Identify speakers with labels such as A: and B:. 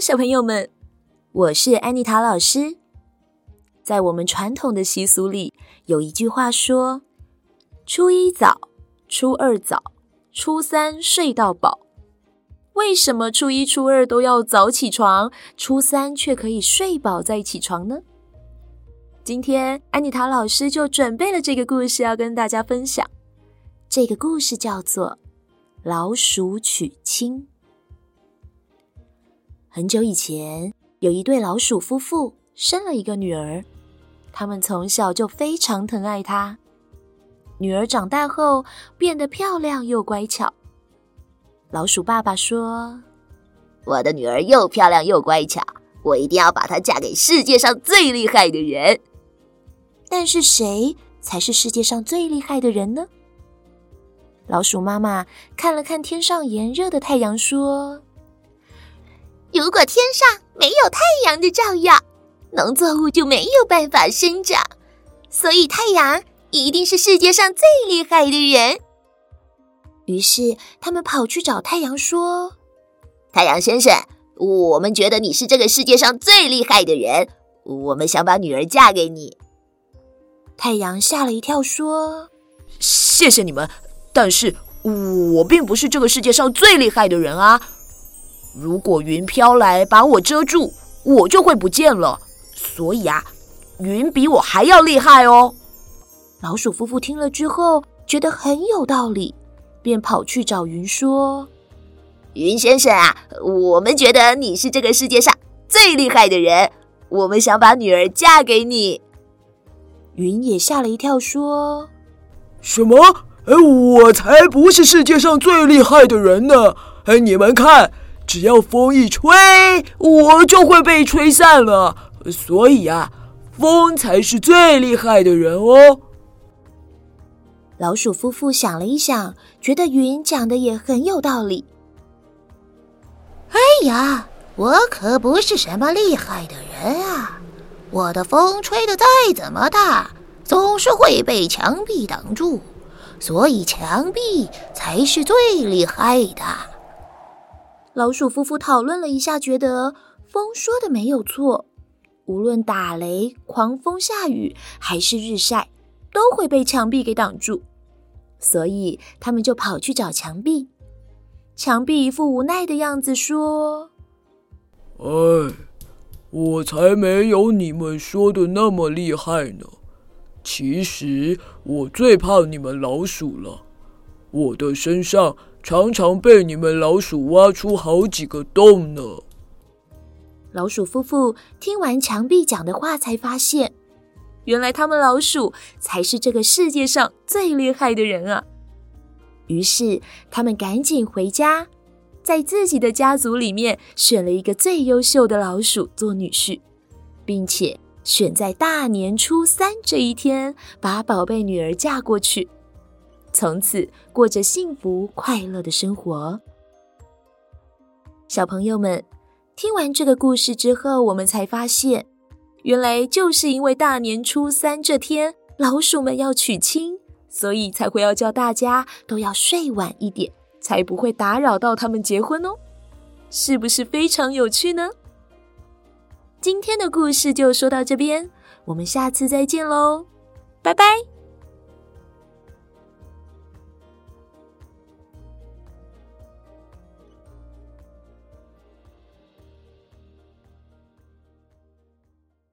A: 小朋友们，我是安妮塔老师。在我们传统的习俗里，有一句话说：“初一早，初二早，初三睡到饱。”为什么初一、初二都要早起床，初三却可以睡饱再起床呢？今天安妮塔老师就准备了这个故事要跟大家分享。这个故事叫做《老鼠娶亲》。很久以前，有一对老鼠夫妇生了一个女儿，他们从小就非常疼爱她。女儿长大后变得漂亮又乖巧。老鼠爸爸说：“
B: 我的女儿又漂亮又乖巧，我一定要把她嫁给世界上最厉害的人。”
A: 但是谁才是世界上最厉害的人呢？老鼠妈妈看了看天上炎热的太阳，说。
C: 如果天上没有太阳的照耀，农作物就没有办法生长，所以太阳一定是世界上最厉害的人。
A: 于是他们跑去找太阳，说：“
B: 太阳先生，我们觉得你是这个世界上最厉害的人，我们想把女儿嫁给你。”
A: 太阳吓了一跳，说：“
D: 谢谢你们，但是我并不是这个世界上最厉害的人啊。”如果云飘来把我遮住，我就会不见了。所以啊，云比我还要厉害哦。
A: 老鼠夫妇听了之后，觉得很有道理，便跑去找云说：“
B: 云先生啊，我们觉得你是这个世界上最厉害的人，我们想把女儿嫁给你。”
A: 云也吓了一跳，说：“
E: 什么？哎，我才不是世界上最厉害的人呢！哎，你们看。”只要风一吹，我就会被吹散了。所以啊，风才是最厉害的人哦。
A: 老鼠夫妇想了一想，觉得云讲的也很有道理。
C: 哎呀，我可不是什么厉害的人啊！我的风吹得再怎么大，总是会被墙壁挡住，所以墙壁才是最厉害的。
A: 老鼠夫妇讨论了一下，觉得风说的没有错。无论打雷、狂风下雨，还是日晒，都会被墙壁给挡住。所以他们就跑去找墙壁。墙壁一副无奈的样子，说：“
E: 哎，我才没有你们说的那么厉害呢。其实我最怕你们老鼠了。我的身上……”常常被你们老鼠挖出好几个洞呢。
A: 老鼠夫妇听完墙壁讲的话，才发现，原来他们老鼠才是这个世界上最厉害的人啊！于是他们赶紧回家，在自己的家族里面选了一个最优秀的老鼠做女婿，并且选在大年初三这一天，把宝贝女儿嫁过去。从此过着幸福快乐的生活。小朋友们，听完这个故事之后，我们才发现，原来就是因为大年初三这天老鼠们要娶亲，所以才会要叫大家都要睡晚一点，才不会打扰到他们结婚哦。是不是非常有趣呢？今天的故事就说到这边，我们下次再见喽，拜拜。